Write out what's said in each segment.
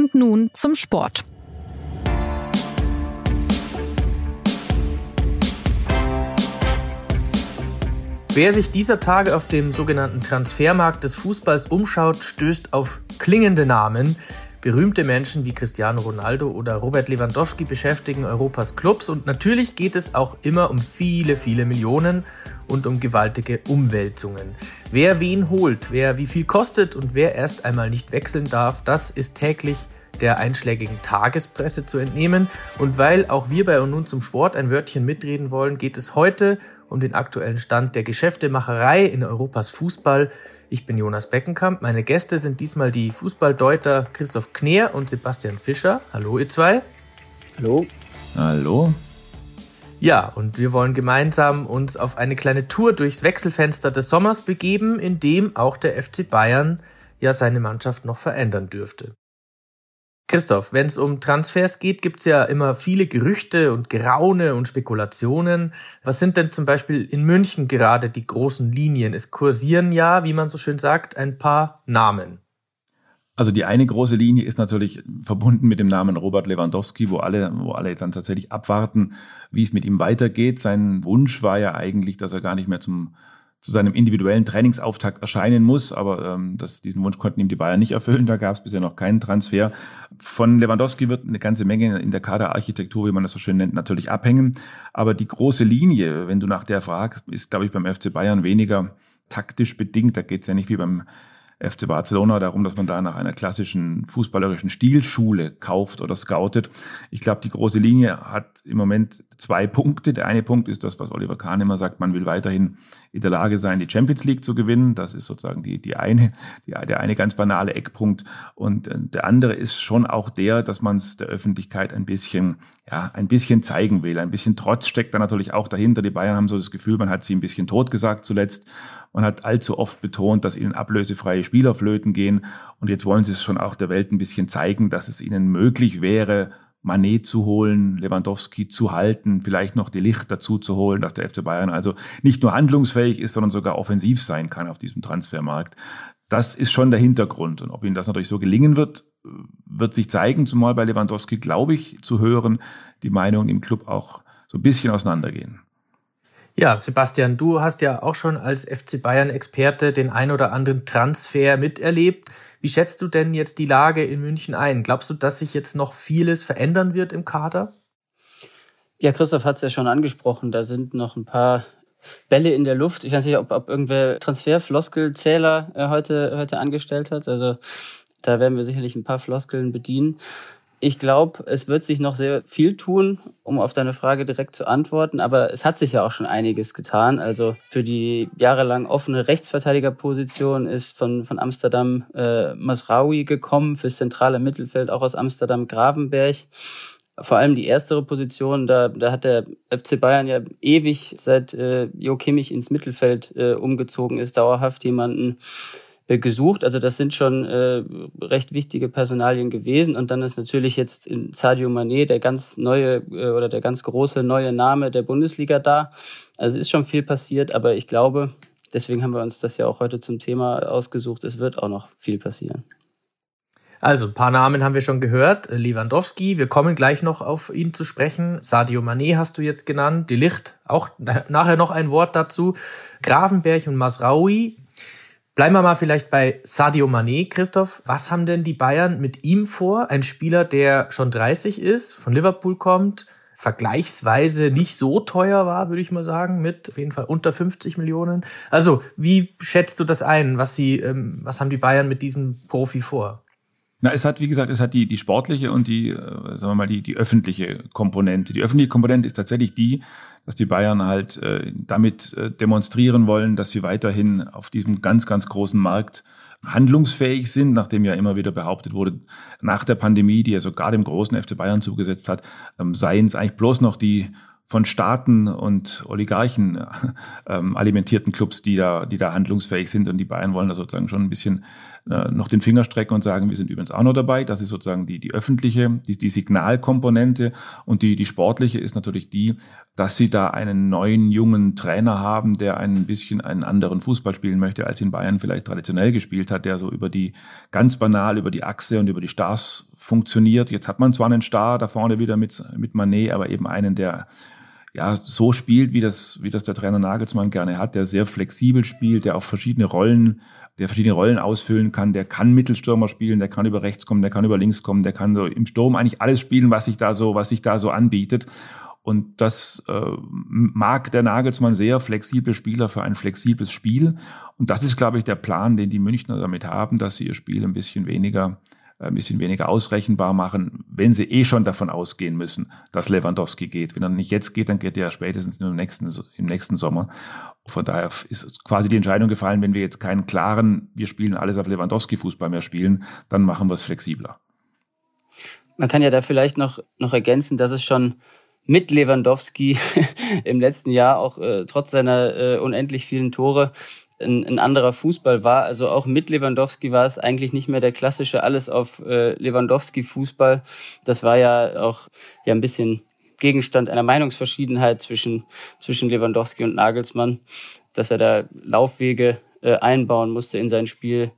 Und nun zum Sport. Wer sich dieser Tage auf dem sogenannten Transfermarkt des Fußballs umschaut, stößt auf klingende Namen. Berühmte Menschen wie Cristiano Ronaldo oder Robert Lewandowski beschäftigen Europas Clubs und natürlich geht es auch immer um viele, viele Millionen und um gewaltige Umwälzungen. Wer wen holt, wer wie viel kostet und wer erst einmal nicht wechseln darf, das ist täglich der einschlägigen Tagespresse zu entnehmen. Und weil auch wir bei und nun zum Sport ein Wörtchen mitreden wollen, geht es heute um den aktuellen Stand der Geschäftemacherei in Europas Fußball. Ich bin Jonas Beckenkamp. Meine Gäste sind diesmal die Fußballdeuter Christoph Kneer und Sebastian Fischer. Hallo, ihr zwei. Hallo. Hallo. Ja, und wir wollen gemeinsam uns auf eine kleine Tour durchs Wechselfenster des Sommers begeben, in dem auch der FC Bayern ja seine Mannschaft noch verändern dürfte. Christoph, wenn es um Transfers geht, gibt es ja immer viele Gerüchte und Geraune und Spekulationen. Was sind denn zum Beispiel in München gerade die großen Linien? Es kursieren ja, wie man so schön sagt, ein paar Namen. Also die eine große Linie ist natürlich verbunden mit dem Namen Robert Lewandowski, wo alle, wo alle dann tatsächlich abwarten, wie es mit ihm weitergeht. Sein Wunsch war ja eigentlich, dass er gar nicht mehr zum zu seinem individuellen Trainingsauftakt erscheinen muss. Aber ähm, das, diesen Wunsch konnten ihm die Bayern nicht erfüllen. Da gab es bisher noch keinen Transfer. Von Lewandowski wird eine ganze Menge in der Kaderarchitektur, wie man das so schön nennt, natürlich abhängen. Aber die große Linie, wenn du nach der fragst, ist, glaube ich, beim FC Bayern weniger taktisch bedingt. Da geht es ja nicht wie beim FC Barcelona darum, dass man da nach einer klassischen fußballerischen Stilschule kauft oder scoutet. Ich glaube, die große Linie hat im Moment zwei Punkte. Der eine Punkt ist das, was Oliver Kahn immer sagt, man will weiterhin in der Lage sein, die Champions League zu gewinnen. Das ist sozusagen die, die eine, die, der eine ganz banale Eckpunkt. Und äh, der andere ist schon auch der, dass man es der Öffentlichkeit ein bisschen, ja, ein bisschen zeigen will. Ein bisschen Trotz steckt da natürlich auch dahinter. Die Bayern haben so das Gefühl, man hat sie ein bisschen totgesagt zuletzt. Man hat allzu oft betont, dass ihnen ablösefreie Spieler flöten gehen. Und jetzt wollen sie es schon auch der Welt ein bisschen zeigen, dass es ihnen möglich wäre, Manet zu holen, Lewandowski zu halten, vielleicht noch die Licht dazu zu holen, dass der FC Bayern also nicht nur handlungsfähig ist, sondern sogar offensiv sein kann auf diesem Transfermarkt. Das ist schon der Hintergrund. Und ob ihnen das natürlich so gelingen wird, wird sich zeigen, zumal bei Lewandowski, glaube ich, zu hören, die Meinungen im Club auch so ein bisschen auseinandergehen. Ja, Sebastian, du hast ja auch schon als FC Bayern-Experte den ein oder anderen Transfer miterlebt. Wie schätzt du denn jetzt die Lage in München ein? Glaubst du, dass sich jetzt noch vieles verändern wird im Kader? Ja, Christoph hat es ja schon angesprochen. Da sind noch ein paar Bälle in der Luft. Ich weiß nicht, ob, ob irgendwer Transferfloskelzähler äh, heute, heute angestellt hat. Also da werden wir sicherlich ein paar Floskeln bedienen. Ich glaube, es wird sich noch sehr viel tun, um auf deine Frage direkt zu antworten. Aber es hat sich ja auch schon einiges getan. Also für die jahrelang offene Rechtsverteidigerposition ist von, von Amsterdam äh, Masraoui gekommen, fürs zentrale Mittelfeld auch aus Amsterdam Gravenberg. Vor allem die erstere Position, da, da hat der FC Bayern ja ewig, seit äh, Jo Kimmich ins Mittelfeld äh, umgezogen ist, dauerhaft jemanden gesucht. Also das sind schon äh, recht wichtige Personalien gewesen. Und dann ist natürlich jetzt in Sadio Mané der ganz neue äh, oder der ganz große neue Name der Bundesliga da. Also ist schon viel passiert, aber ich glaube, deswegen haben wir uns das ja auch heute zum Thema ausgesucht. Es wird auch noch viel passieren. Also, ein paar Namen haben wir schon gehört. Lewandowski, wir kommen gleich noch auf ihn zu sprechen. Sadio Mané hast du jetzt genannt. Die Licht, auch nachher noch ein Wort dazu. Grafenberg und Masraoui. Bleiben wir mal vielleicht bei Sadio Mané, Christoph. Was haben denn die Bayern mit ihm vor? Ein Spieler, der schon 30 ist, von Liverpool kommt, vergleichsweise nicht so teuer war, würde ich mal sagen, mit auf jeden Fall unter 50 Millionen. Also, wie schätzt du das ein? Was sie, ähm, was haben die Bayern mit diesem Profi vor? Na, es hat, wie gesagt, es hat die, die sportliche und die, äh, sagen wir mal, die, die öffentliche Komponente. Die öffentliche Komponente ist tatsächlich die, dass die Bayern halt äh, damit äh, demonstrieren wollen, dass sie weiterhin auf diesem ganz, ganz großen Markt handlungsfähig sind, nachdem ja immer wieder behauptet wurde, nach der Pandemie, die ja sogar dem großen FC Bayern zugesetzt hat, ähm, seien es eigentlich bloß noch die von Staaten und Oligarchen ähm, alimentierten Clubs, die da, die da handlungsfähig sind und die Bayern wollen da sozusagen schon ein bisschen äh, noch den Finger strecken und sagen, wir sind übrigens auch noch dabei. Das ist sozusagen die, die öffentliche, die, die Signalkomponente. Und die, die sportliche ist natürlich die, dass sie da einen neuen, jungen Trainer haben, der ein bisschen einen anderen Fußball spielen möchte, als in Bayern vielleicht traditionell gespielt hat, der so über die, ganz banal über die Achse und über die Stars funktioniert. Jetzt hat man zwar einen Star da vorne wieder mit, mit Manet, aber eben einen, der ja, so spielt, wie das, wie das der Trainer Nagelsmann gerne hat, der sehr flexibel spielt, der auch verschiedene Rollen, der verschiedene Rollen ausfüllen kann, der kann Mittelstürmer spielen, der kann über rechts kommen, der kann über links kommen, der kann so im Sturm eigentlich alles spielen, was sich da so, was sich da so anbietet. Und das äh, mag der Nagelsmann sehr, flexible Spieler für ein flexibles Spiel. Und das ist, glaube ich, der Plan, den die Münchner damit haben, dass sie ihr Spiel ein bisschen weniger ein bisschen weniger ausrechenbar machen, wenn sie eh schon davon ausgehen müssen, dass Lewandowski geht. Wenn er nicht jetzt geht, dann geht er spätestens im nächsten, im nächsten Sommer. Von daher ist quasi die Entscheidung gefallen, wenn wir jetzt keinen klaren, wir spielen alles auf Lewandowski-Fußball mehr spielen, dann machen wir es flexibler. Man kann ja da vielleicht noch, noch ergänzen, dass es schon mit Lewandowski im letzten Jahr auch äh, trotz seiner äh, unendlich vielen Tore ein, ein anderer Fußball war. Also auch mit Lewandowski war es eigentlich nicht mehr der klassische alles auf äh, Lewandowski-Fußball. Das war ja auch ja ein bisschen Gegenstand einer Meinungsverschiedenheit zwischen, zwischen Lewandowski und Nagelsmann, dass er da Laufwege äh, einbauen musste in sein Spiel,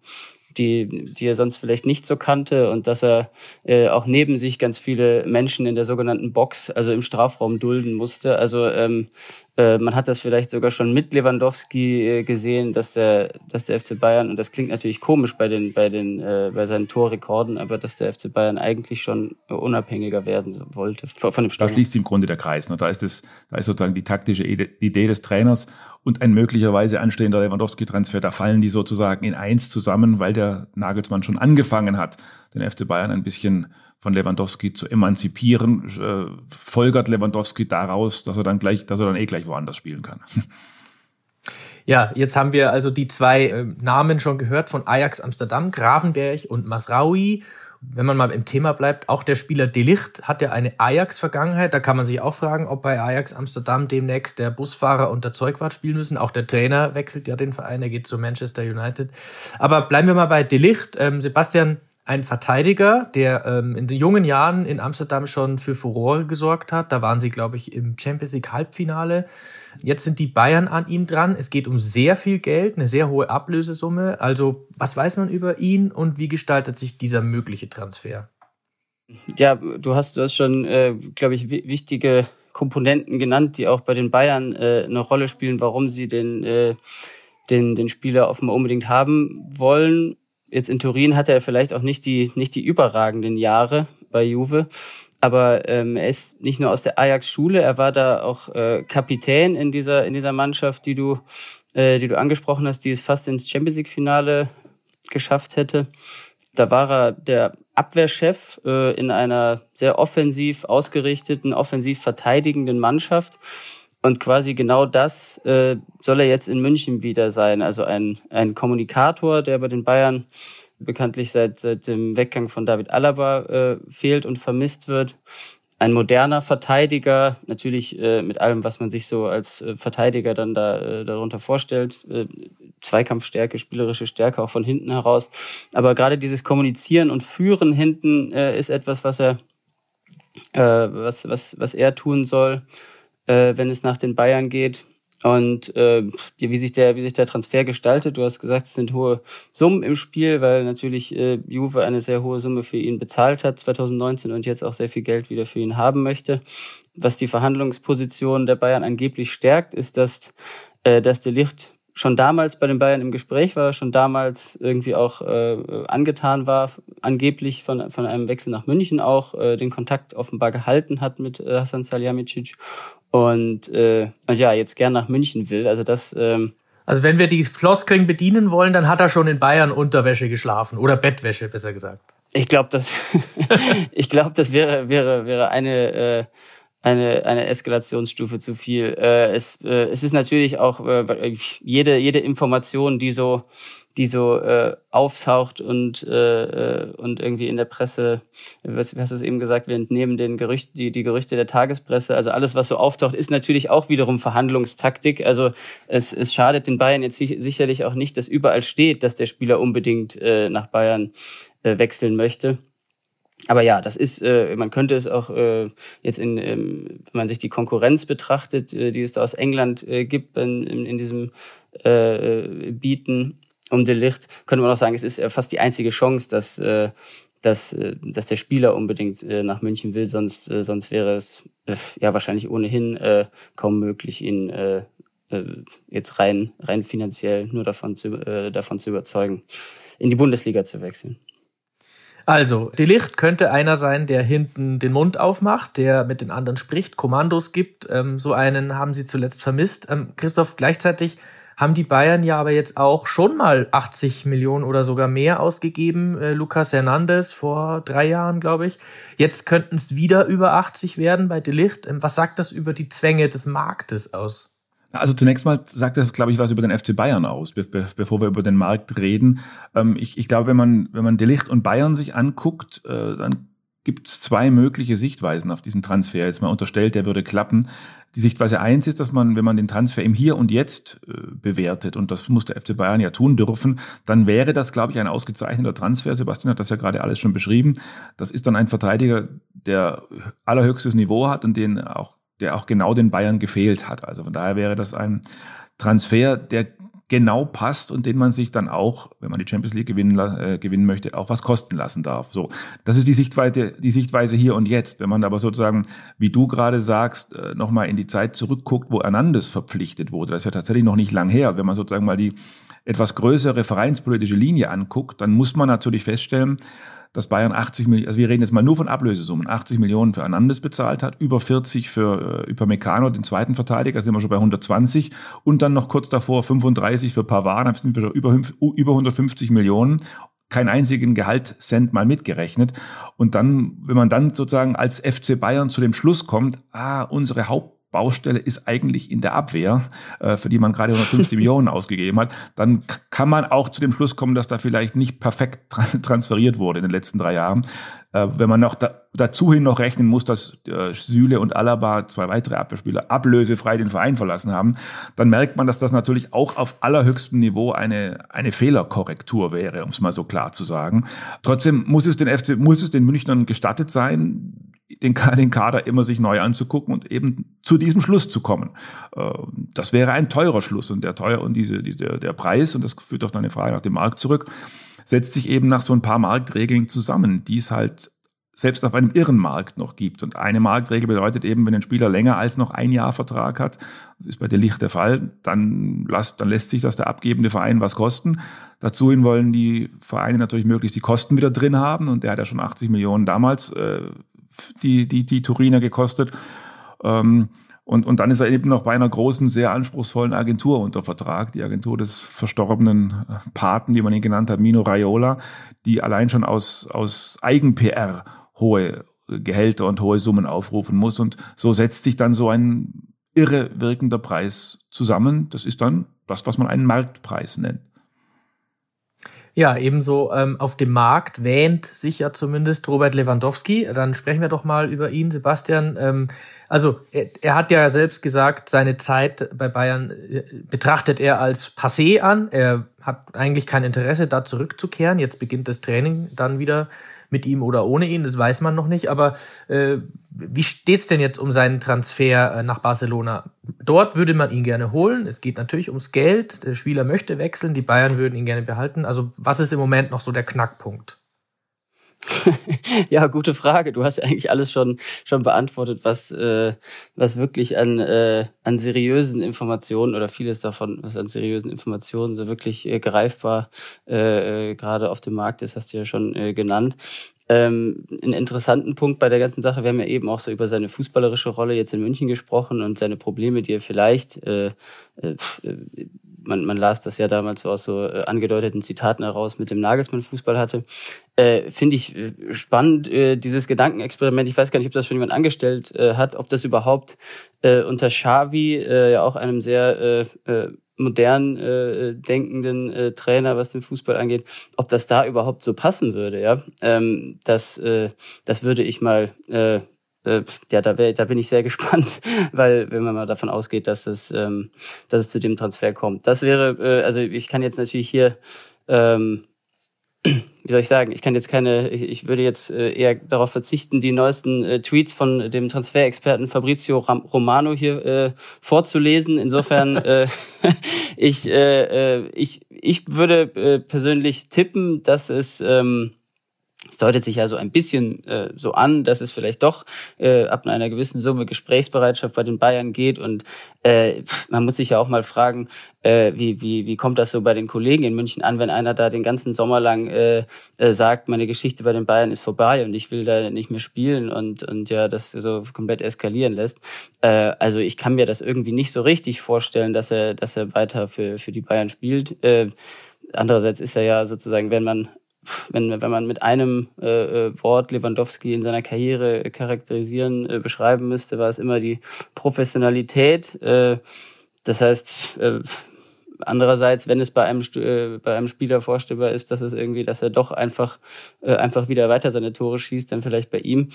die, die er sonst vielleicht nicht so kannte und dass er äh, auch neben sich ganz viele Menschen in der sogenannten Box, also im Strafraum dulden musste. Also ähm, äh, man hat das vielleicht sogar schon mit Lewandowski äh, gesehen, dass der, dass der FC Bayern, und das klingt natürlich komisch bei den, bei den, äh, bei seinen Torrekorden, aber dass der FC Bayern eigentlich schon unabhängiger werden wollte von dem Start. Da schließt im Grunde der Kreis. Ne? Da ist das, da ist sozusagen die taktische Idee des Trainers und ein möglicherweise anstehender Lewandowski-Transfer. Da fallen die sozusagen in eins zusammen, weil der Nagelsmann schon angefangen hat, den FC Bayern ein bisschen von Lewandowski zu emanzipieren, äh, folgert Lewandowski daraus, dass er dann gleich, dass er dann eh gleich woanders spielen kann. Ja, jetzt haben wir also die zwei äh, Namen schon gehört von Ajax Amsterdam, Gravenberg und Masraoui. Wenn man mal im Thema bleibt, auch der Spieler Delicht hat ja eine Ajax-Vergangenheit. Da kann man sich auch fragen, ob bei Ajax Amsterdam demnächst der Busfahrer und der Zeugwart spielen müssen. Auch der Trainer wechselt ja den Verein, er geht zu Manchester United. Aber bleiben wir mal bei Delicht. Ähm, Sebastian, ein Verteidiger, der ähm, in den jungen Jahren in Amsterdam schon für Furore gesorgt hat. Da waren sie, glaube ich, im Champions League Halbfinale. Jetzt sind die Bayern an ihm dran. Es geht um sehr viel Geld, eine sehr hohe Ablösesumme. Also, was weiß man über ihn und wie gestaltet sich dieser mögliche Transfer? Ja, du hast, du hast schon, äh, glaube ich, wichtige Komponenten genannt, die auch bei den Bayern äh, eine Rolle spielen, warum sie den, äh, den, den Spieler offenbar unbedingt haben wollen Jetzt in Turin hatte er vielleicht auch nicht die, nicht die überragenden Jahre bei Juve. Aber ähm, er ist nicht nur aus der Ajax-Schule, er war da auch äh, Kapitän in dieser, in dieser Mannschaft, die du, äh, die du angesprochen hast, die es fast ins Champions League-Finale geschafft hätte. Da war er der Abwehrchef äh, in einer sehr offensiv ausgerichteten, offensiv verteidigenden Mannschaft. Und quasi genau das äh, soll er jetzt in München wieder sein. Also ein, ein Kommunikator, der bei den Bayern bekanntlich seit, seit dem Weggang von David Alaba äh, fehlt und vermisst wird. Ein moderner Verteidiger, natürlich äh, mit allem, was man sich so als äh, Verteidiger dann da äh, darunter vorstellt. Äh, Zweikampfstärke, spielerische Stärke auch von hinten heraus. Aber gerade dieses Kommunizieren und Führen hinten äh, ist etwas, was er, äh, was, was, was er tun soll äh, wenn es nach den Bayern geht. Und äh, wie sich der wie sich der Transfer gestaltet, du hast gesagt, es sind hohe Summen im Spiel, weil natürlich äh, Juve eine sehr hohe Summe für ihn bezahlt hat 2019 und jetzt auch sehr viel Geld wieder für ihn haben möchte. Was die Verhandlungsposition der Bayern angeblich stärkt, ist, dass äh, dass der Licht schon damals bei den Bayern im Gespräch war, schon damals irgendwie auch äh, angetan war, angeblich von, von einem Wechsel nach München auch, äh, den Kontakt offenbar gehalten hat mit äh, Hasan Salihamidzic und, äh, und ja, jetzt gern nach München will. Also das... Ähm, also wenn wir die Floskeln bedienen wollen, dann hat er schon in Bayern Unterwäsche geschlafen oder Bettwäsche, besser gesagt. Ich glaube, das, ich glaube, das wäre wäre wäre eine äh, eine, eine Eskalationsstufe zu viel. Äh, es, äh, es ist natürlich auch äh, jede, jede Information, die so, die so äh, auftaucht und äh, äh und irgendwie in der Presse, was hast du es eben gesagt, wir entnehmen den Gerücht, die, die Gerüchte der Tagespresse. Also alles, was so auftaucht, ist natürlich auch wiederum Verhandlungstaktik. Also es, es schadet den Bayern jetzt sicherlich auch nicht, dass überall steht, dass der Spieler unbedingt äh, nach Bayern äh, wechseln möchte aber ja, das ist, äh, man könnte es auch äh, jetzt in, ähm, wenn man sich die Konkurrenz betrachtet, äh, die es da aus England äh, gibt in, in, in diesem äh, Bieten um De Licht, könnte man auch sagen, es ist fast die einzige Chance, dass, äh, dass, äh, dass der Spieler unbedingt äh, nach München will, sonst, äh, sonst wäre es äh, ja wahrscheinlich ohnehin äh, kaum möglich, ihn äh, äh, jetzt rein, rein finanziell nur davon zu, äh, davon zu überzeugen, in die Bundesliga zu wechseln. Also, die Licht könnte einer sein, der hinten den Mund aufmacht, der mit den anderen spricht, Kommandos gibt. Ähm, so einen haben sie zuletzt vermisst. Ähm, Christoph, gleichzeitig haben die Bayern ja aber jetzt auch schon mal 80 Millionen oder sogar mehr ausgegeben. Äh, Lucas Hernandez vor drei Jahren, glaube ich. Jetzt könnten es wieder über 80 werden bei Delicht. Ähm, was sagt das über die Zwänge des Marktes aus? Also zunächst mal sagt das, glaube ich, was über den FC Bayern aus, be be bevor wir über den Markt reden. Ähm, ich, ich glaube, wenn man, wenn man Delicht und Bayern sich anguckt, äh, dann gibt es zwei mögliche Sichtweisen auf diesen Transfer. Jetzt mal unterstellt, der würde klappen. Die Sichtweise eins ist, dass man, wenn man den Transfer im Hier und Jetzt äh, bewertet, und das muss der FC Bayern ja tun dürfen, dann wäre das, glaube ich, ein ausgezeichneter Transfer. Sebastian hat das ja gerade alles schon beschrieben. Das ist dann ein Verteidiger, der allerhöchstes Niveau hat und den auch der auch genau den Bayern gefehlt hat. Also von daher wäre das ein Transfer, der genau passt und den man sich dann auch, wenn man die Champions League gewinnen, äh, gewinnen möchte, auch was kosten lassen darf. So, das ist die Sichtweise, die Sichtweise hier und jetzt. Wenn man aber sozusagen, wie du gerade sagst, äh, nochmal in die Zeit zurückguckt, wo Hernandez verpflichtet wurde, das ist ja tatsächlich noch nicht lang her. Wenn man sozusagen mal die etwas größere vereinspolitische Linie anguckt, dann muss man natürlich feststellen, dass Bayern 80 Millionen, also wir reden jetzt mal nur von Ablösesummen, 80 Millionen für Hernandez bezahlt hat, über 40 für äh, Upamecano, den zweiten Verteidiger, sind wir schon bei 120 und dann noch kurz davor 35 für Pavard, dann sind wir schon über, über 150 Millionen keinen einzigen Gehaltcent mal mitgerechnet. Und dann, wenn man dann sozusagen als FC Bayern zu dem Schluss kommt, ah, unsere Haupt Baustelle ist eigentlich in der Abwehr, äh, für die man gerade 150 Millionen ausgegeben hat, dann kann man auch zu dem Schluss kommen, dass da vielleicht nicht perfekt transferiert wurde in den letzten drei Jahren. Äh, wenn man noch da, dazu hin noch rechnen muss, dass äh, Süle und Alaba, zwei weitere Abwehrspieler, ablösefrei den Verein verlassen haben, dann merkt man, dass das natürlich auch auf allerhöchstem Niveau eine, eine Fehlerkorrektur wäre, um es mal so klar zu sagen. Trotzdem muss es den FC, muss es den Münchnern gestattet sein, den, den Kader immer sich neu anzugucken und eben zu diesem Schluss zu kommen. Äh, das wäre ein teurer Schluss und der teuer und diese, diese, der Preis, und das führt auf deine Frage nach dem Markt zurück, setzt sich eben nach so ein paar Marktregeln zusammen, die es halt selbst auf einem irren Markt noch gibt. Und eine Marktregel bedeutet eben, wenn ein Spieler länger als noch ein Jahr Vertrag hat, das ist bei der Licht der Fall, dann, lässt, dann lässt sich das der abgebende Verein was kosten. Dazu hin wollen die Vereine natürlich möglichst die Kosten wieder drin haben und der hat ja schon 80 Millionen damals äh, die, die, die Turiner gekostet. Ähm, und, und dann ist er eben noch bei einer großen, sehr anspruchsvollen Agentur unter Vertrag, die Agentur des verstorbenen Paten, wie man ihn genannt hat, Mino Raiola, die allein schon aus, aus Eigen-PR hohe Gehälter und hohe Summen aufrufen muss. Und so setzt sich dann so ein irre wirkender Preis zusammen. Das ist dann das, was man einen Marktpreis nennt. Ja, ebenso ähm, auf dem Markt wähnt sich ja zumindest Robert Lewandowski. Dann sprechen wir doch mal über ihn, Sebastian. Ähm, also er, er hat ja selbst gesagt, seine Zeit bei Bayern äh, betrachtet er als passé an. Er hat eigentlich kein Interesse, da zurückzukehren. Jetzt beginnt das Training dann wieder mit ihm oder ohne ihn, das weiß man noch nicht. Aber äh, wie steht's denn jetzt um seinen Transfer äh, nach Barcelona? Dort würde man ihn gerne holen. Es geht natürlich ums Geld. Der Spieler möchte wechseln, die Bayern würden ihn gerne behalten. Also was ist im Moment noch so der Knackpunkt? ja, gute Frage. Du hast eigentlich alles schon schon beantwortet, was äh, was wirklich an äh, an seriösen Informationen oder vieles davon, was an seriösen Informationen so wirklich äh, greifbar äh, äh, gerade auf dem Markt ist, hast du ja schon äh, genannt. Ähm, einen interessanten Punkt bei der ganzen Sache, wir haben ja eben auch so über seine fußballerische Rolle jetzt in München gesprochen und seine Probleme, die er vielleicht äh, äh, man, man las das ja damals so aus so äh, angedeuteten Zitaten heraus mit dem Nagelsmann-Fußball hatte. Äh, Finde ich äh, spannend, äh, dieses Gedankenexperiment. Ich weiß gar nicht, ob das schon jemand angestellt äh, hat, ob das überhaupt äh, unter Xavi, äh, ja auch einem sehr äh, äh, modern äh, denkenden äh, Trainer, was den Fußball angeht, ob das da überhaupt so passen würde, ja. Ähm, das, äh, das würde ich mal äh, äh, ja, da, wär, da bin ich sehr gespannt, weil wenn man mal davon ausgeht, dass es, ähm, dass es zu dem Transfer kommt. Das wäre, äh, also ich kann jetzt natürlich hier, ähm, wie soll ich sagen, ich kann jetzt keine, ich, ich würde jetzt äh, eher darauf verzichten, die neuesten äh, Tweets von dem Transferexperten Fabrizio Ram Romano hier äh, vorzulesen. Insofern, äh, ich, äh, äh, ich, ich würde äh, persönlich tippen, dass es ähm, es deutet sich ja so ein bisschen äh, so an, dass es vielleicht doch äh, ab einer gewissen Summe Gesprächsbereitschaft bei den Bayern geht. Und äh, man muss sich ja auch mal fragen, äh, wie, wie, wie kommt das so bei den Kollegen in München an, wenn einer da den ganzen Sommer lang äh, äh, sagt, meine Geschichte bei den Bayern ist vorbei und ich will da nicht mehr spielen und, und ja, das so komplett eskalieren lässt. Äh, also ich kann mir das irgendwie nicht so richtig vorstellen, dass er, dass er weiter für, für die Bayern spielt. Äh, Andererseits ist er ja sozusagen, wenn man wenn, wenn man mit einem äh, äh, Wort Lewandowski in seiner Karriere charakterisieren, äh, beschreiben müsste, war es immer die Professionalität. Äh, das heißt, äh, andererseits, wenn es bei einem, äh, bei einem Spieler vorstellbar ist, dass es irgendwie, dass er doch einfach, äh, einfach wieder weiter seine Tore schießt, dann vielleicht bei ihm.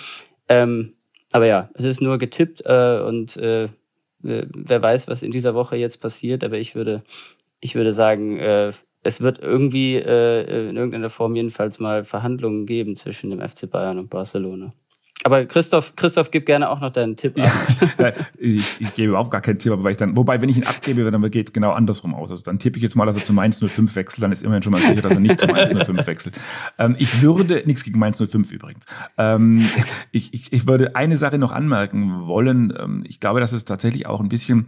Ähm, aber ja, es ist nur getippt äh, und äh, äh wer weiß, was in dieser Woche jetzt passiert, aber ich würde, ich würde sagen, äh, es wird irgendwie äh, in irgendeiner Form jedenfalls mal Verhandlungen geben zwischen dem FC Bayern und Barcelona. Aber Christoph, Christoph, gib gerne auch noch deinen Tipp ab. Ja, ich, ich gebe überhaupt gar keinen Tipp, aber ich dann, wobei, wenn ich ihn abgebe, dann geht es genau andersrum aus. Also dann tippe ich jetzt mal, dass er zu Mainz 05 wechselt, dann ist immerhin schon mal sicher, dass er nicht zu Mainz 05 wechselt. Ähm, ich würde, nichts gegen Mainz 05 übrigens, ähm, ich, ich, ich würde eine Sache noch anmerken wollen. Ähm, ich glaube, dass es tatsächlich auch ein bisschen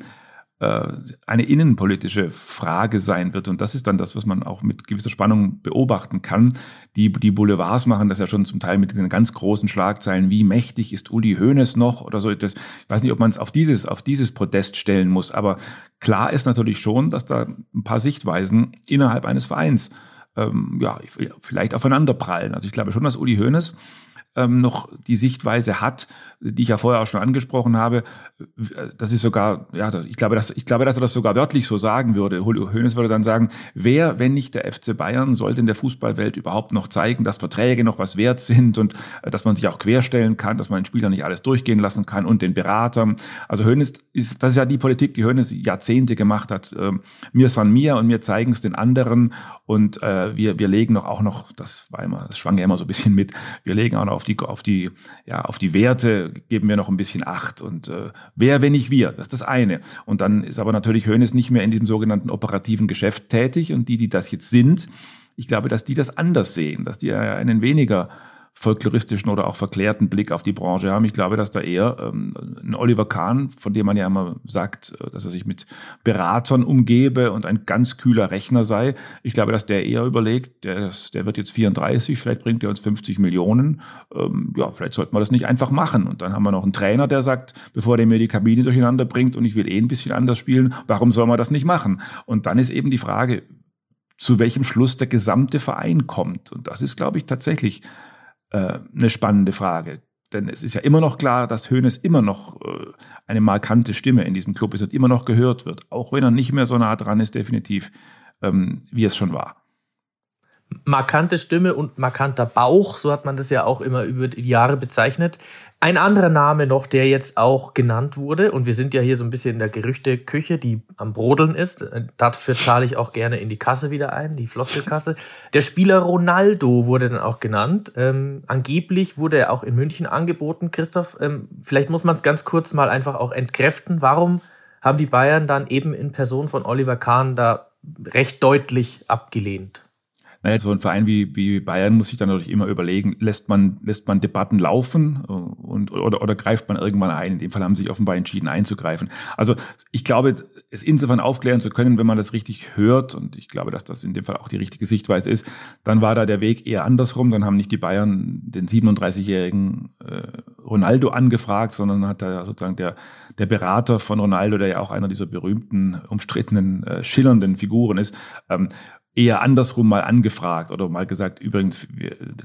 eine innenpolitische Frage sein wird. Und das ist dann das, was man auch mit gewisser Spannung beobachten kann. Die, die Boulevards machen das ja schon zum Teil mit den ganz großen Schlagzeilen, wie mächtig ist Uli Hoeneß noch oder so. Das, ich weiß nicht, ob man es auf dieses, auf dieses Podest stellen muss, aber klar ist natürlich schon, dass da ein paar Sichtweisen innerhalb eines Vereins ähm, ja, vielleicht aufeinanderprallen. Also ich glaube schon, dass Uli Hoeneß ähm, noch die Sichtweise hat, die ich ja vorher auch schon angesprochen habe. Das ist sogar, ja, ich glaube, dass, ich glaube, dass er das sogar wörtlich so sagen würde. Hoeneß würde dann sagen, wer, wenn nicht der FC Bayern, sollte in der Fußballwelt überhaupt noch zeigen, dass Verträge noch was wert sind und äh, dass man sich auch querstellen kann, dass man den Spieler nicht alles durchgehen lassen kann und den Beratern. Also Hoeneß ist, das ist ja die Politik, die Hoeneß Jahrzehnte gemacht hat. Ähm, mir san mir und mir zeigen es den anderen und äh, wir, wir legen noch auch noch, das war immer, das schwang ja immer so ein bisschen mit, wir legen auch noch auf die, auf die, ja, auf die Werte geben wir noch ein bisschen Acht. Und äh, wer, wenn nicht wir? Das ist das eine. Und dann ist aber natürlich Hönes nicht mehr in diesem sogenannten operativen Geschäft tätig. Und die, die das jetzt sind, ich glaube, dass die das anders sehen, dass die einen weniger folkloristischen oder auch verklärten Blick auf die Branche haben. Ich glaube, dass da eher ähm, ein Oliver Kahn, von dem man ja immer sagt, äh, dass er sich mit Beratern umgebe und ein ganz kühler Rechner sei. Ich glaube, dass der eher überlegt, der, der wird jetzt 34, vielleicht bringt er uns 50 Millionen. Ähm, ja, vielleicht sollten wir das nicht einfach machen. Und dann haben wir noch einen Trainer, der sagt, bevor der mir die Kabine durcheinander bringt und ich will eh ein bisschen anders spielen, warum soll man das nicht machen? Und dann ist eben die Frage, zu welchem Schluss der gesamte Verein kommt. Und das ist, glaube ich, tatsächlich äh, eine spannende Frage. Denn es ist ja immer noch klar, dass Hoeneß immer noch äh, eine markante Stimme in diesem Club ist und immer noch gehört wird, auch wenn er nicht mehr so nah dran ist, definitiv, ähm, wie es schon war markante Stimme und markanter Bauch, so hat man das ja auch immer über die Jahre bezeichnet. Ein anderer Name noch, der jetzt auch genannt wurde, und wir sind ja hier so ein bisschen in der Gerüchteküche, die am Brodeln ist. Dafür zahle ich auch gerne in die Kasse wieder ein, die Floskelkasse. Der Spieler Ronaldo wurde dann auch genannt. Ähm, angeblich wurde er auch in München angeboten. Christoph, ähm, vielleicht muss man es ganz kurz mal einfach auch entkräften. Warum haben die Bayern dann eben in Person von Oliver Kahn da recht deutlich abgelehnt? Naja, so ein Verein wie, wie Bayern muss sich dann natürlich immer überlegen, lässt man, lässt man Debatten laufen äh, und, oder, oder greift man irgendwann ein? In dem Fall haben sie sich offenbar entschieden einzugreifen. Also ich glaube, es insofern aufklären zu können, wenn man das richtig hört, und ich glaube, dass das in dem Fall auch die richtige Sichtweise ist, dann war da der Weg eher andersrum. Dann haben nicht die Bayern den 37-jährigen äh, Ronaldo angefragt, sondern hat da sozusagen der, der Berater von Ronaldo, der ja auch einer dieser berühmten, umstrittenen, äh, schillernden Figuren ist, ähm, eher andersrum mal angefragt oder mal gesagt, übrigens,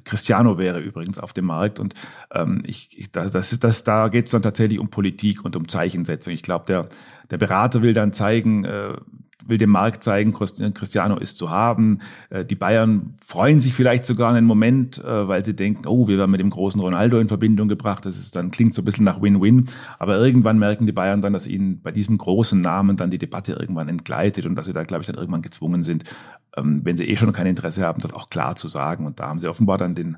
Cristiano wäre übrigens auf dem Markt. Und ähm, ich, ich, das, das, das, da geht es dann tatsächlich um Politik und um Zeichensetzung. Ich glaube, der, der Berater will dann zeigen, äh, will dem Markt zeigen, Cristiano ist zu haben. Äh, die Bayern freuen sich vielleicht sogar einen Moment, äh, weil sie denken, oh, wir werden mit dem großen Ronaldo in Verbindung gebracht. Das ist dann klingt so ein bisschen nach Win-Win. Aber irgendwann merken die Bayern dann, dass ihnen bei diesem großen Namen dann die Debatte irgendwann entgleitet und dass sie da, glaube ich, dann irgendwann gezwungen sind, ähm, wenn sie eh schon kein Interesse haben, das auch klar zu sagen. Und da haben sie offenbar dann den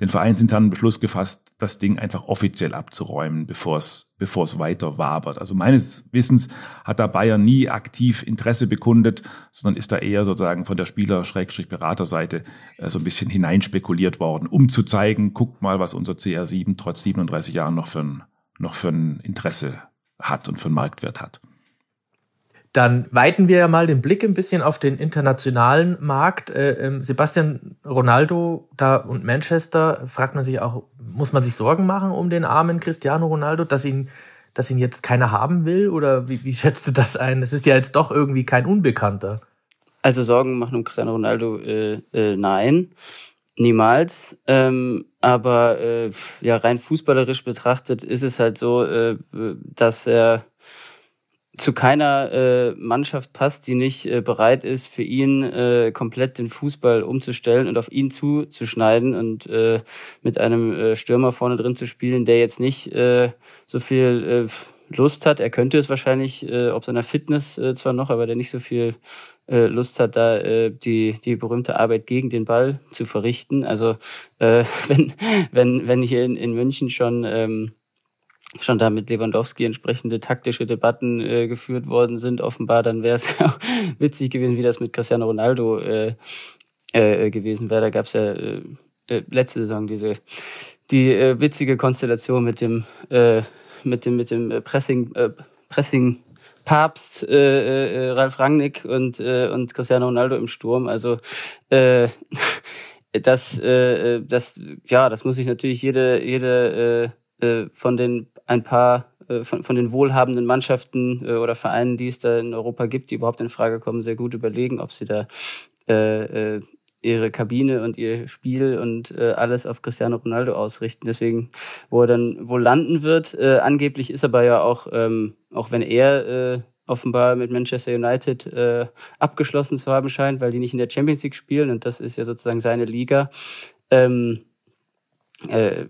den vereinsinternen Beschluss gefasst, das Ding einfach offiziell abzuräumen, bevor es, weiter wabert. Also meines Wissens hat da Bayern nie aktiv Interesse bekundet, sondern ist da eher sozusagen von der Spieler-Beraterseite äh, so ein bisschen hineinspekuliert worden, um zu zeigen, guckt mal, was unser CR7 trotz 37 Jahren noch für ein, noch für ein Interesse hat und für einen Marktwert hat. Dann weiten wir ja mal den Blick ein bisschen auf den internationalen Markt. Äh, ähm, Sebastian Ronaldo da und Manchester, fragt man sich auch, muss man sich Sorgen machen um den armen Cristiano Ronaldo, dass ihn, dass ihn jetzt keiner haben will? Oder wie, wie schätzt du das ein? Es ist ja jetzt doch irgendwie kein Unbekannter. Also Sorgen machen um Cristiano Ronaldo, äh, äh, nein. Niemals. Ähm, aber äh, ja, rein fußballerisch betrachtet ist es halt so, äh, dass er zu keiner äh, Mannschaft passt, die nicht äh, bereit ist, für ihn äh, komplett den Fußball umzustellen und auf ihn zuzuschneiden und äh, mit einem äh, Stürmer vorne drin zu spielen, der jetzt nicht äh, so viel äh, Lust hat. Er könnte es wahrscheinlich, äh, ob seiner Fitness äh, zwar noch, aber der nicht so viel äh, Lust hat, da äh, die die berühmte Arbeit gegen den Ball zu verrichten. Also äh, wenn wenn wenn hier in, in München schon ähm, schon da mit Lewandowski entsprechende taktische Debatten äh, geführt worden sind, offenbar, dann wäre es witzig gewesen, wie das mit Cristiano Ronaldo äh, äh, gewesen wäre. Da gab es ja äh, äh, letzte Saison diese die äh, witzige Konstellation mit dem äh, mit dem mit dem Pressing äh, Pressing Papst äh, äh, Ralf Rangnick und äh, und Cristiano Ronaldo im Sturm. Also äh, das äh, das ja, das muss sich natürlich jede jede äh, äh von den ein paar äh, von, von den wohlhabenden Mannschaften äh, oder Vereinen, die es da in Europa gibt, die überhaupt in Frage kommen, sehr gut überlegen, ob sie da äh, äh, ihre Kabine und ihr Spiel und äh, alles auf Cristiano Ronaldo ausrichten. Deswegen, wo er dann wohl landen wird, äh, angeblich ist aber ja auch, ähm, auch wenn er äh, offenbar mit Manchester United äh, abgeschlossen zu haben scheint, weil die nicht in der Champions League spielen und das ist ja sozusagen seine Liga. Ähm, äh,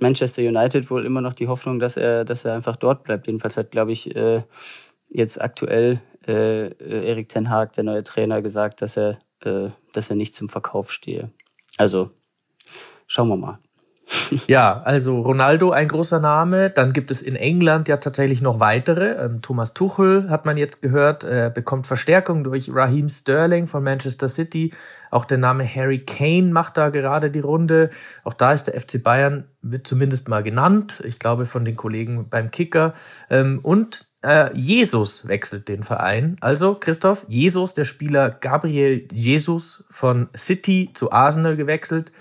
Manchester United wohl immer noch die Hoffnung, dass er, dass er einfach dort bleibt. Jedenfalls hat, glaube ich, äh, jetzt aktuell äh, Erik Ten Haag, der neue Trainer, gesagt, dass er, äh, dass er nicht zum Verkauf stehe. Also schauen wir mal. Ja, also Ronaldo ein großer Name. Dann gibt es in England ja tatsächlich noch weitere. Ähm, Thomas Tuchel hat man jetzt gehört, äh, bekommt Verstärkung durch Raheem Sterling von Manchester City. Auch der Name Harry Kane macht da gerade die Runde. Auch da ist der FC Bayern, wird zumindest mal genannt. Ich glaube von den Kollegen beim Kicker. Ähm, und äh, Jesus wechselt den Verein. Also, Christoph, Jesus, der Spieler Gabriel Jesus von City zu Arsenal gewechselt.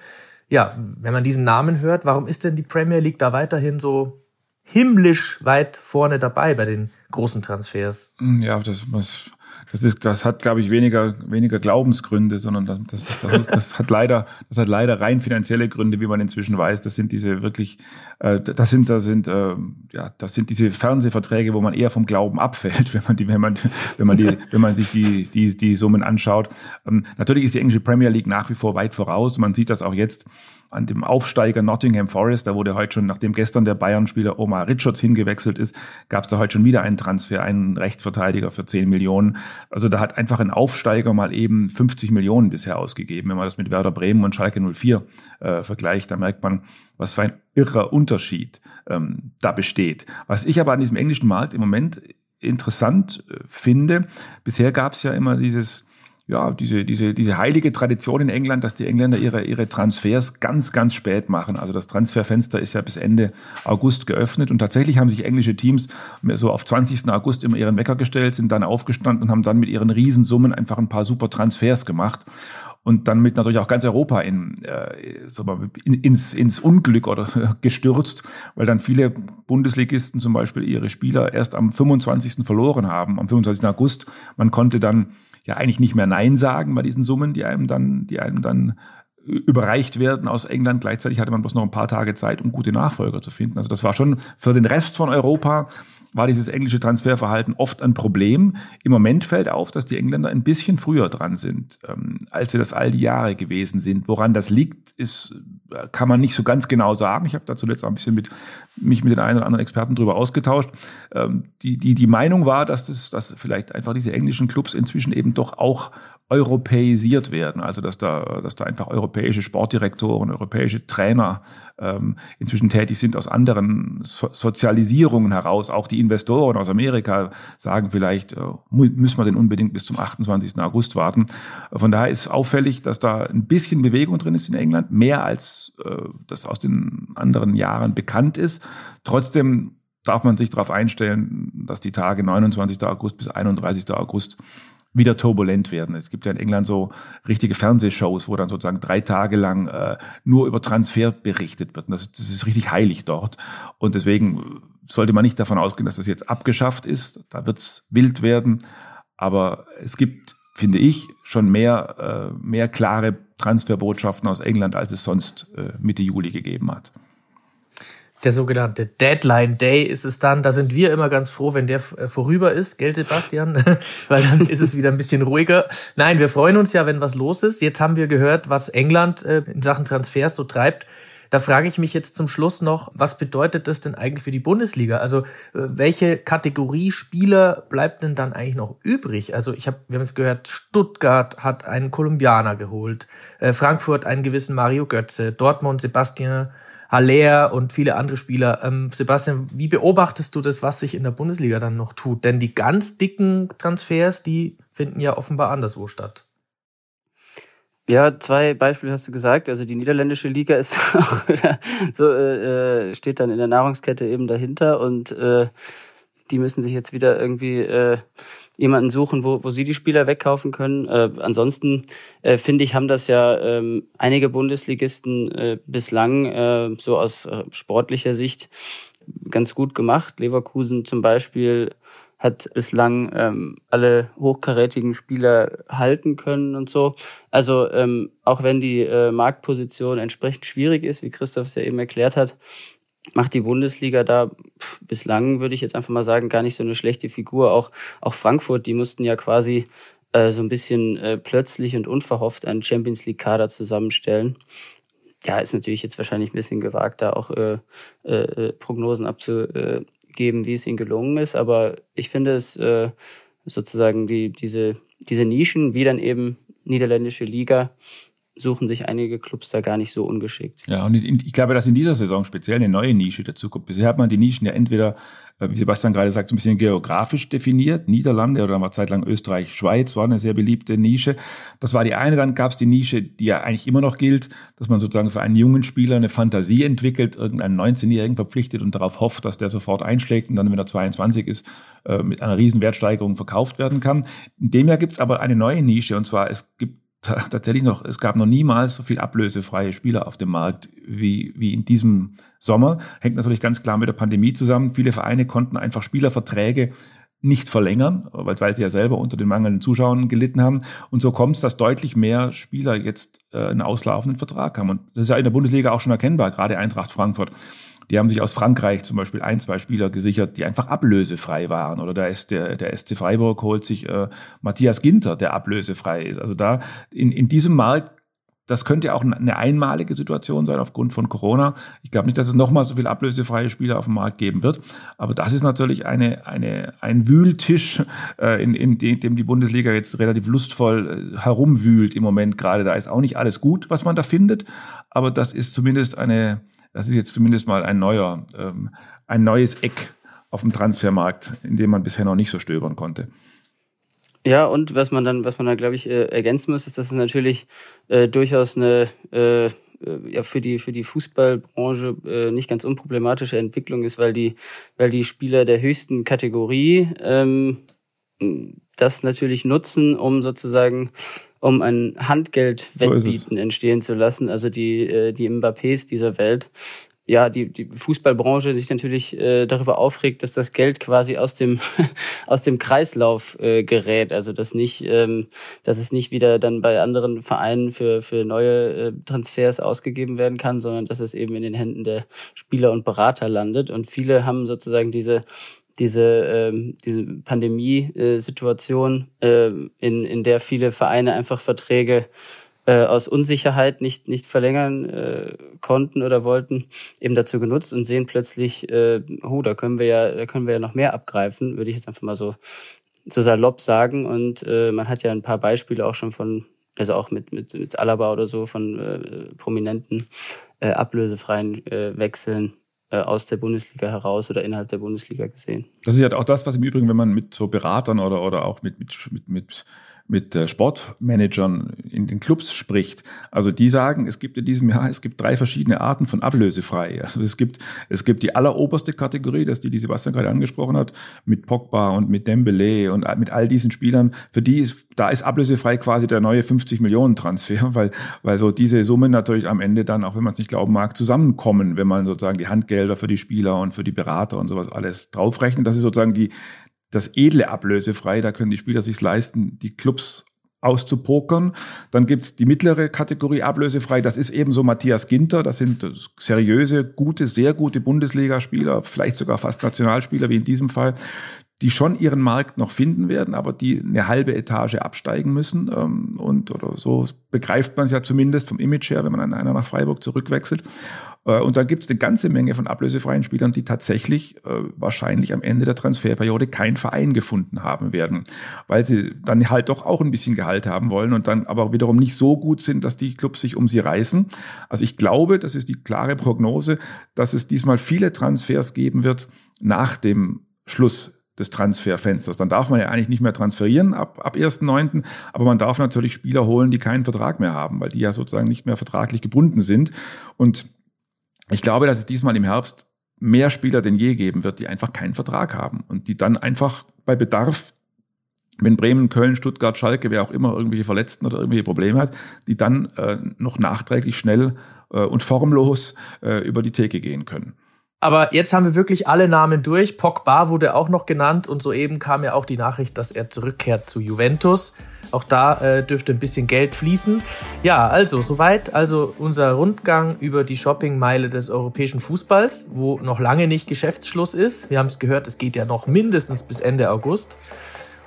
Ja, wenn man diesen Namen hört, warum ist denn die Premier League da weiterhin so himmlisch weit vorne dabei bei den großen Transfers? Ja, das, was, das, ist, das hat, glaube ich, weniger, weniger Glaubensgründe, sondern das, das, das, das, hat leider, das hat leider rein finanzielle Gründe, wie man inzwischen weiß. Das sind diese wirklich, äh, das sind, das sind, äh, ja, das sind diese Fernsehverträge, wo man eher vom Glauben abfällt, wenn man die, wenn man, wenn man die, wenn man sich die, die, die Summen anschaut. Ähm, natürlich ist die englische Premier League nach wie vor weit voraus. Man sieht das auch jetzt an dem Aufsteiger Nottingham Forest, da wurde heute schon, nachdem gestern der Bayern-Spieler Omar Richards hingewechselt ist, gab es da heute schon wieder einen Transfer, einen Rechtsverteidiger für 10 Millionen. Also da hat einfach ein Aufsteiger mal eben 50 Millionen bisher ausgegeben. Wenn man das mit Werder Bremen und Schalke 04 äh, vergleicht, da merkt man, was für ein irrer Unterschied ähm, da besteht. Was ich aber an diesem englischen Markt im Moment interessant äh, finde, bisher gab es ja immer dieses ja, diese, diese, diese heilige Tradition in England, dass die Engländer ihre, ihre Transfers ganz, ganz spät machen. Also das Transferfenster ist ja bis Ende August geöffnet und tatsächlich haben sich englische Teams so auf 20. August immer ihren Wecker gestellt, sind dann aufgestanden und haben dann mit ihren Riesensummen einfach ein paar super Transfers gemacht. und dann mit natürlich auch ganz Europa in, äh, ins, ins Unglück oder gestürzt, weil dann viele Bundesligisten zum Beispiel ihre Spieler erst am 25. verloren haben, am 25. August. Man konnte dann ja eigentlich nicht mehr Nein sagen bei diesen Summen, die einem dann, die einem dann überreicht werden aus England. Gleichzeitig hatte man bloß noch ein paar Tage Zeit, um gute Nachfolger zu finden. Also das war schon für den Rest von Europa war dieses englische Transferverhalten oft ein Problem. Im Moment fällt auf, dass die Engländer ein bisschen früher dran sind, ähm, als sie das all die Jahre gewesen sind. Woran das liegt, ist, äh, kann man nicht so ganz genau sagen. Ich habe da zuletzt auch ein bisschen mit, mich mit den einen oder anderen Experten darüber ausgetauscht. Ähm, die, die, die Meinung war, dass, das, dass vielleicht einfach diese englischen Clubs inzwischen eben doch auch europäisiert werden. Also dass da, dass da einfach europäische Sportdirektoren, europäische Trainer ähm, inzwischen tätig sind aus anderen so Sozialisierungen heraus. Auch die Investoren aus Amerika sagen vielleicht, äh, müssen wir denn unbedingt bis zum 28. August warten. Von daher ist auffällig, dass da ein bisschen Bewegung drin ist in England, mehr als äh, das aus den anderen Jahren bekannt ist. Trotzdem darf man sich darauf einstellen, dass die Tage 29. August bis 31. August wieder turbulent werden. Es gibt ja in England so richtige Fernsehshows, wo dann sozusagen drei Tage lang äh, nur über Transfer berichtet wird. Das, das ist richtig heilig dort. Und deswegen sollte man nicht davon ausgehen, dass das jetzt abgeschafft ist. Da wird es wild werden. Aber es gibt, finde ich, schon mehr, äh, mehr klare Transferbotschaften aus England, als es sonst äh, Mitte Juli gegeben hat der sogenannte Deadline Day ist es dann. Da sind wir immer ganz froh, wenn der äh, vorüber ist, gell, Sebastian? Weil dann ist es wieder ein bisschen ruhiger. Nein, wir freuen uns ja, wenn was los ist. Jetzt haben wir gehört, was England äh, in Sachen Transfers so treibt. Da frage ich mich jetzt zum Schluss noch, was bedeutet das denn eigentlich für die Bundesliga? Also äh, welche Kategorie Spieler bleibt denn dann eigentlich noch übrig? Also ich habe, wir haben es gehört, Stuttgart hat einen Kolumbianer geholt, Frankfurt einen gewissen Mario Götze, Dortmund Sebastian Haller und viele andere Spieler. Ähm, Sebastian, wie beobachtest du das, was sich in der Bundesliga dann noch tut? Denn die ganz dicken Transfers, die finden ja offenbar anderswo statt. Ja, zwei Beispiele hast du gesagt. Also die niederländische Liga ist auch so äh, steht dann in der Nahrungskette eben dahinter und äh, die müssen sich jetzt wieder irgendwie äh, jemanden suchen, wo, wo sie die Spieler wegkaufen können. Äh, ansonsten äh, finde ich, haben das ja ähm, einige Bundesligisten äh, bislang äh, so aus äh, sportlicher Sicht ganz gut gemacht. Leverkusen zum Beispiel hat bislang ähm, alle hochkarätigen Spieler halten können und so. Also ähm, auch wenn die äh, Marktposition entsprechend schwierig ist, wie Christoph es ja eben erklärt hat, macht die Bundesliga da bislang, würde ich jetzt einfach mal sagen, gar nicht so eine schlechte Figur. Auch, auch Frankfurt, die mussten ja quasi äh, so ein bisschen äh, plötzlich und unverhofft einen Champions League-Kader zusammenstellen. Ja, ist natürlich jetzt wahrscheinlich ein bisschen gewagt, da auch äh, äh, äh Prognosen abzugeben, wie es ihnen gelungen ist. Aber ich finde es äh, sozusagen die, diese, diese Nischen, wie dann eben niederländische Liga, suchen sich einige Clubs da gar nicht so ungeschickt. Ja, und ich glaube, dass in dieser Saison speziell eine neue Nische dazukommt. Bisher hat man die Nischen ja entweder, äh, wie Sebastian gerade sagt, so ein bisschen geografisch definiert. Niederlande oder mal zeitlang Österreich, Schweiz war eine sehr beliebte Nische. Das war die eine. Dann gab es die Nische, die ja eigentlich immer noch gilt, dass man sozusagen für einen jungen Spieler eine Fantasie entwickelt, irgendeinen 19-Jährigen verpflichtet und darauf hofft, dass der sofort einschlägt und dann, wenn er 22 ist, äh, mit einer riesen Wertsteigerung verkauft werden kann. In dem Jahr gibt es aber eine neue Nische und zwar es gibt tatsächlich noch, es gab noch niemals so viel ablösefreie Spieler auf dem Markt wie, wie in diesem Sommer. Hängt natürlich ganz klar mit der Pandemie zusammen. Viele Vereine konnten einfach Spielerverträge nicht verlängern, weil, sie ja selber unter den mangelnden Zuschauern gelitten haben. Und so kommt es, dass deutlich mehr Spieler jetzt äh, einen auslaufenden Vertrag haben. Und das ist ja in der Bundesliga auch schon erkennbar, gerade Eintracht Frankfurt. Die haben sich aus Frankreich zum Beispiel ein, zwei Spieler gesichert, die einfach ablösefrei waren. Oder da ist der, der SC Freiburg holt sich äh, Matthias Ginter, der ablösefrei ist. Also da in, in diesem Markt das könnte ja auch eine einmalige Situation sein aufgrund von Corona. Ich glaube nicht, dass es nochmal so viele ablösefreie Spieler auf dem Markt geben wird. Aber das ist natürlich eine, eine, ein Wühltisch, äh, in, in dem die Bundesliga jetzt relativ lustvoll äh, herumwühlt im Moment gerade. Da ist auch nicht alles gut, was man da findet. Aber das ist zumindest eine, das ist jetzt zumindest mal ein neuer, ähm, ein neues Eck auf dem Transfermarkt, in dem man bisher noch nicht so stöbern konnte. Ja, und was man dann, was man dann, glaube ich, äh, ergänzen muss, ist, dass es natürlich äh, durchaus eine äh, äh, ja für die für die Fußballbranche äh, nicht ganz unproblematische Entwicklung ist, weil die weil die Spieler der höchsten Kategorie ähm, das natürlich nutzen, um sozusagen um ein Handgeldwettbieten so entstehen zu lassen. Also die, äh, die Mbappés dieser Welt ja, die, die Fußballbranche sich natürlich äh, darüber aufregt, dass das Geld quasi aus dem aus dem Kreislauf äh, gerät. Also dass nicht, ähm, dass es nicht wieder dann bei anderen Vereinen für für neue äh, Transfers ausgegeben werden kann, sondern dass es eben in den Händen der Spieler und Berater landet. Und viele haben sozusagen diese diese, ähm, diese Pandemie-Situation, äh, in, in der viele Vereine einfach Verträge äh, aus Unsicherheit nicht, nicht verlängern äh, konnten oder wollten, eben dazu genutzt und sehen plötzlich, äh, oh, da können wir ja, da können wir ja noch mehr abgreifen, würde ich jetzt einfach mal so, so salopp sagen. Und äh, man hat ja ein paar Beispiele auch schon von, also auch mit, mit, mit Alaba oder so, von äh, prominenten äh, ablösefreien äh, Wechseln äh, aus der Bundesliga heraus oder innerhalb der Bundesliga gesehen. Das ist ja auch das, was im Übrigen, wenn man mit so Beratern oder, oder auch mit, mit, mit, mit mit äh, Sportmanagern in den Clubs spricht, also die sagen, es gibt in diesem Jahr, es gibt drei verschiedene Arten von ablösefrei. Also es gibt, es gibt die alleroberste Kategorie, das die, die Sebastian gerade angesprochen hat, mit Pogba und mit Dembele und mit all diesen Spielern. Für die ist, da ist ablösefrei quasi der neue 50 Millionen Transfer, weil, weil so diese Summen natürlich am Ende dann, auch wenn man es nicht glauben mag, zusammenkommen, wenn man sozusagen die Handgelder für die Spieler und für die Berater und sowas alles draufrechnet. Das ist sozusagen die, das edle ablösefrei, da können die Spieler sich leisten, die Clubs auszupokern. Dann gibt's die mittlere Kategorie ablösefrei. Das ist eben so Matthias Ginter. Das sind seriöse, gute, sehr gute Bundesligaspieler, vielleicht sogar fast Nationalspieler wie in diesem Fall, die schon ihren Markt noch finden werden, aber die eine halbe Etage absteigen müssen. Ähm, und oder so begreift man es ja zumindest vom Image her, wenn man an einer nach Freiburg zurückwechselt. Äh, und dann gibt es eine ganze Menge von ablösefreien Spielern, die tatsächlich äh, wahrscheinlich am Ende der Transferperiode keinen Verein gefunden haben werden, weil sie dann halt doch auch ein bisschen Gehalt haben wollen und dann aber wiederum nicht so gut sind, dass die Clubs sich um sie reißen. Also ich glaube, das ist die klare Prognose, dass es diesmal viele Transfers geben wird nach dem Schluss des Transferfensters. Dann darf man ja eigentlich nicht mehr transferieren ab, ab 1.9., aber man darf natürlich Spieler holen, die keinen Vertrag mehr haben, weil die ja sozusagen nicht mehr vertraglich gebunden sind. Und ich glaube, dass es diesmal im Herbst mehr Spieler denn je geben wird, die einfach keinen Vertrag haben und die dann einfach bei Bedarf, wenn Bremen, Köln, Stuttgart, Schalke, wer auch immer irgendwelche Verletzten oder irgendwelche Probleme hat, die dann äh, noch nachträglich schnell äh, und formlos äh, über die Theke gehen können. Aber jetzt haben wir wirklich alle Namen durch. Pogba wurde auch noch genannt und soeben kam ja auch die Nachricht, dass er zurückkehrt zu Juventus. Auch da äh, dürfte ein bisschen Geld fließen. Ja, also soweit also unser Rundgang über die Shoppingmeile des europäischen Fußballs, wo noch lange nicht Geschäftsschluss ist. Wir haben es gehört, es geht ja noch mindestens bis Ende August.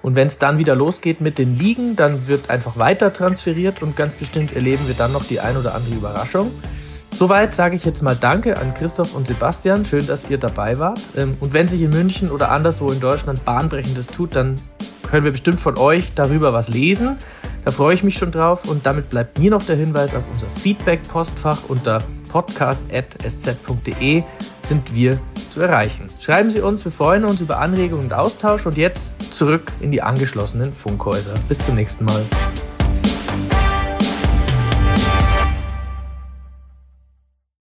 Und wenn es dann wieder losgeht mit den Ligen, dann wird einfach weiter transferiert und ganz bestimmt erleben wir dann noch die ein oder andere Überraschung. Soweit sage ich jetzt mal Danke an Christoph und Sebastian. Schön, dass ihr dabei wart. Ähm, und wenn sich in München oder anderswo in Deutschland Bahnbrechendes tut, dann können wir bestimmt von euch darüber was lesen. Da freue ich mich schon drauf. Und damit bleibt mir noch der Hinweis auf unser Feedback-Postfach unter podcast.sz.de sind wir zu erreichen. Schreiben Sie uns, wir freuen uns über Anregungen und Austausch. Und jetzt zurück in die angeschlossenen Funkhäuser. Bis zum nächsten Mal.